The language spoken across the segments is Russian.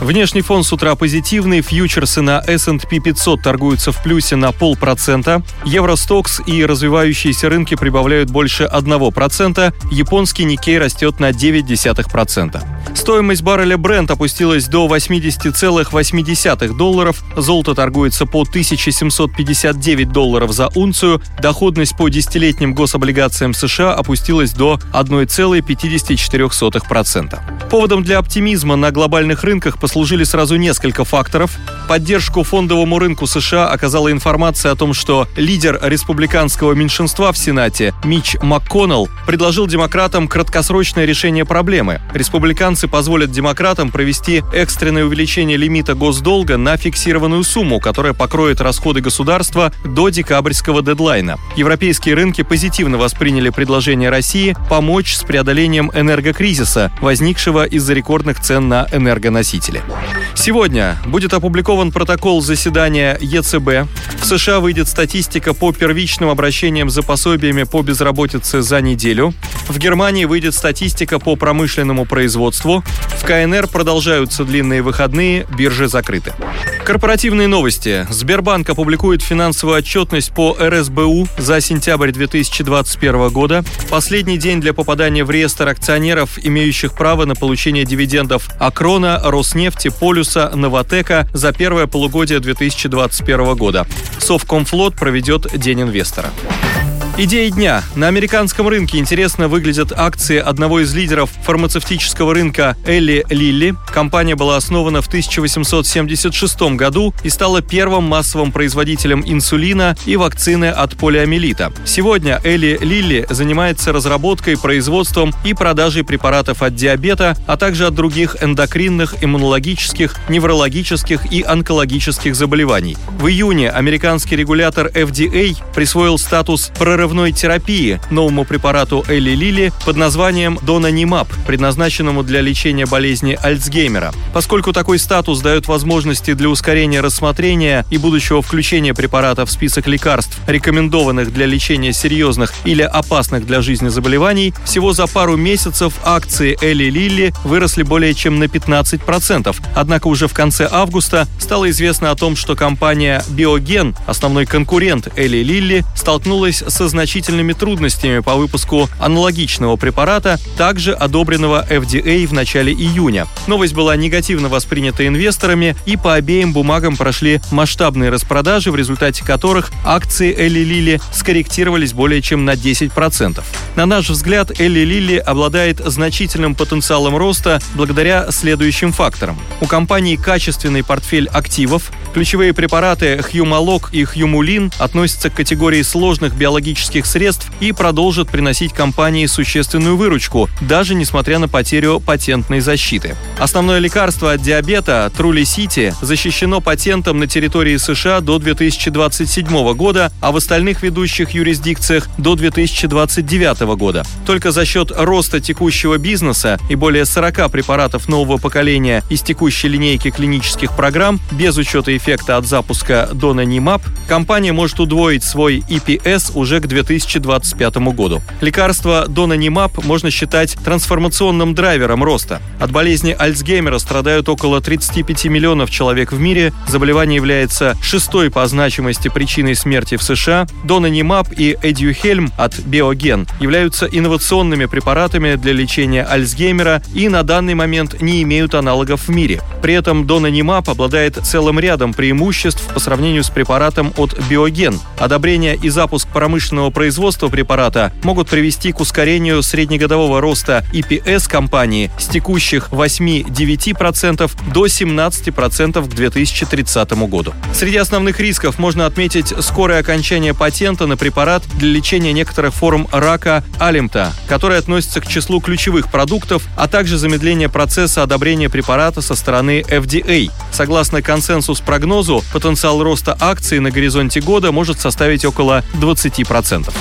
Внешний фон с утра позитивный, фьючерсы на S&P 500 торгуются в плюсе на полпроцента, Евростокс и развивающиеся рынки прибавляют больше 1%, японский Никей растет на 0,9%. Стоимость барреля Brent опустилась до 80,8 долларов, золото торгуется по 1759 долларов за унцию, доходность по десятилетним гособлигациям США опустилась до 1,54%. Поводом для оптимизма на глобальных рынках послужили сразу несколько факторов. Поддержку фондовому рынку США оказала информация о том, что лидер республиканского меньшинства в Сенате Мич МакКоннелл предложил демократам краткосрочное решение проблемы. Республиканцы позволят демократам провести экстренное увеличение лимита госдолга на фиксированную сумму, которая покроет расходы государства до декабрьского дедлайна. Европейские рынки позитивно восприняли предложение России помочь с преодолением энергокризиса, возникшего из-за рекордных цен на энергоносители недели. Сегодня будет опубликован протокол заседания ЕЦБ. В США выйдет статистика по первичным обращениям за пособиями по безработице за неделю. В Германии выйдет статистика по промышленному производству. В КНР продолжаются длинные выходные, биржи закрыты. Корпоративные новости. Сбербанк опубликует финансовую отчетность по РСБУ за сентябрь 2021 года. Последний день для попадания в реестр акционеров, имеющих право на получение дивидендов Акрона, Роснефти, Полюса, Новотека за первое полугодие 2021 года. Совкомфлот проведет День инвестора. Идеи дня. На американском рынке интересно выглядят акции одного из лидеров фармацевтического рынка Элли Лилли. Компания была основана в 1876 году и стала первым массовым производителем инсулина и вакцины от полиомиелита. Сегодня Элли Лилли занимается разработкой, производством и продажей препаратов от диабета, а также от других эндокринных, иммунологических, неврологических и онкологических заболеваний. В июне американский регулятор FDA присвоил статус прорывной терапии новому препарату Элли Лили под названием Донанимаб, предназначенному для лечения болезни Альцгеймера. Поскольку такой статус дает возможности для ускорения рассмотрения и будущего включения препарата в список лекарств, рекомендованных для лечения серьезных или опасных для жизни заболеваний, всего за пару месяцев акции Элли Лилли выросли более чем на 15%. Однако уже в конце августа стало известно о том, что компания Биоген, основной конкурент Элли Лилли, столкнулась со значительными трудностями по выпуску аналогичного препарата, также одобренного FDA в начале июня. Новость была негативно воспринята инвесторами, и по обеим бумагам прошли масштабные распродажи, в результате которых акции Элли Лили скорректировались более чем на 10%. На наш взгляд, Элли Лили обладает значительным потенциалом роста благодаря следующим факторам. У компании качественный портфель активов, ключевые препараты Хьюмалок и Хьюмулин относятся к категории сложных биологических средств и продолжит приносить компании существенную выручку, даже несмотря на потерю патентной защиты. Основное лекарство от диабета Трулисити защищено патентом на территории США до 2027 года, а в остальных ведущих юрисдикциях до 2029 года. Только за счет роста текущего бизнеса и более 40 препаратов нового поколения из текущей линейки клинических программ, без учета эффекта от запуска Донанимаб, компания может удвоить свой EPS уже к 2025 году. Лекарство Донанимаб можно считать трансформационным драйвером роста. От болезни Альцгеймера страдают около 35 миллионов человек в мире. Заболевание является шестой по значимости причиной смерти в США. Донанимаб и Эдюхельм от Биоген являются инновационными препаратами для лечения Альцгеймера и на данный момент не имеют аналогов в мире. При этом Донанимаб обладает целым рядом преимуществ по сравнению с препаратом от Биоген. Одобрение и запуск промышленного производства препарата могут привести к ускорению среднегодового роста EPS компании с текущих 8-9% до 17% к 2030 году. Среди основных рисков можно отметить скорое окончание патента на препарат для лечения некоторых форм рака алимта, который относится к числу ключевых продуктов, а также замедление процесса одобрения препарата со стороны FDA. Согласно консенсус-прогнозу, потенциал роста акций на горизонте года может составить около 20%.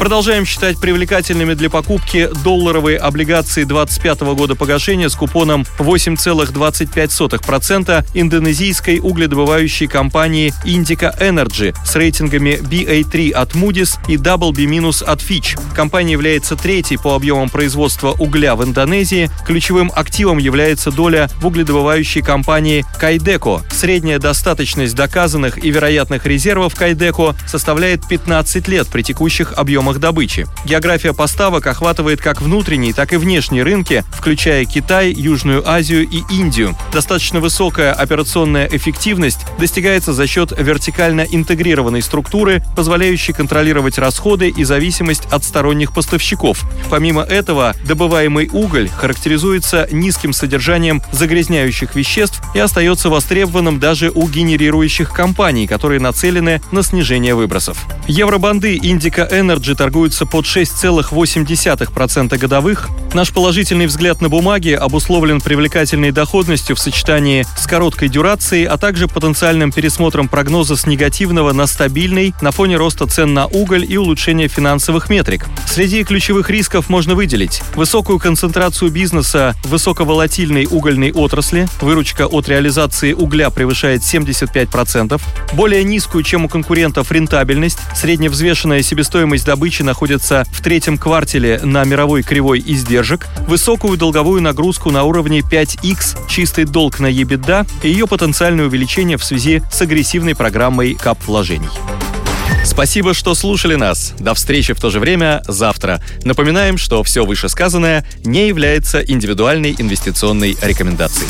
10%. Продолжаем считать привлекательными для покупки долларовые облигации 25 года погашения с купоном 8,25% индонезийской угледобывающей компании Indica Energy с рейтингами BA3 от Moody's и WB- от Fitch. Компания является третьей по объемам производства угля в Индонезии. Ключевым активом является доля в угледобывающей компании Кайдеко. Средняя достаточность доказанных и вероятных резервов Кайдеко составляет 15 лет при текущих объемах добычи. География поставок охватывает как внутренние, так и внешние рынки, включая Китай, Южную Азию и Индию. Достаточно высокая операционная эффективность достигается за счет вертикально интегрированной структуры, позволяющей контролировать расходы и зависимость от сторонних поставщиков. Помимо этого, добываемый уголь характеризуется низким содержанием загрязняющих веществ и остается востребованным даже у генерирующих компаний, которые нацелены на снижение выбросов. Евробанды Indica Energy торгуются под 6,8% годовых. Наш положительный взгляд на бумаги обусловлен привлекательной доходностью в сочетании с короткой дюрацией, а также потенциальным пересмотром прогноза с негативного на стабильный на фоне роста цен на уголь и улучшения финансовых метрик. Среди ключевых рисков можно выделить высокую концентрацию бизнеса в высоковолатильной угольной отрасли, выручка от реализации угля превышает 75%, более низкую, чем у конкурентов рентабельность, средневзвешенная себестоимость добычи находится в третьем квартале на мировой кривой издержек, высокую долговую нагрузку на уровне 5x, чистый долг на EBITDA и ее потенциальное увеличение в связи с агрессивной программой кап-вложений. Спасибо, что слушали нас. До встречи в то же время завтра. Напоминаем, что все вышесказанное не является индивидуальной инвестиционной рекомендацией.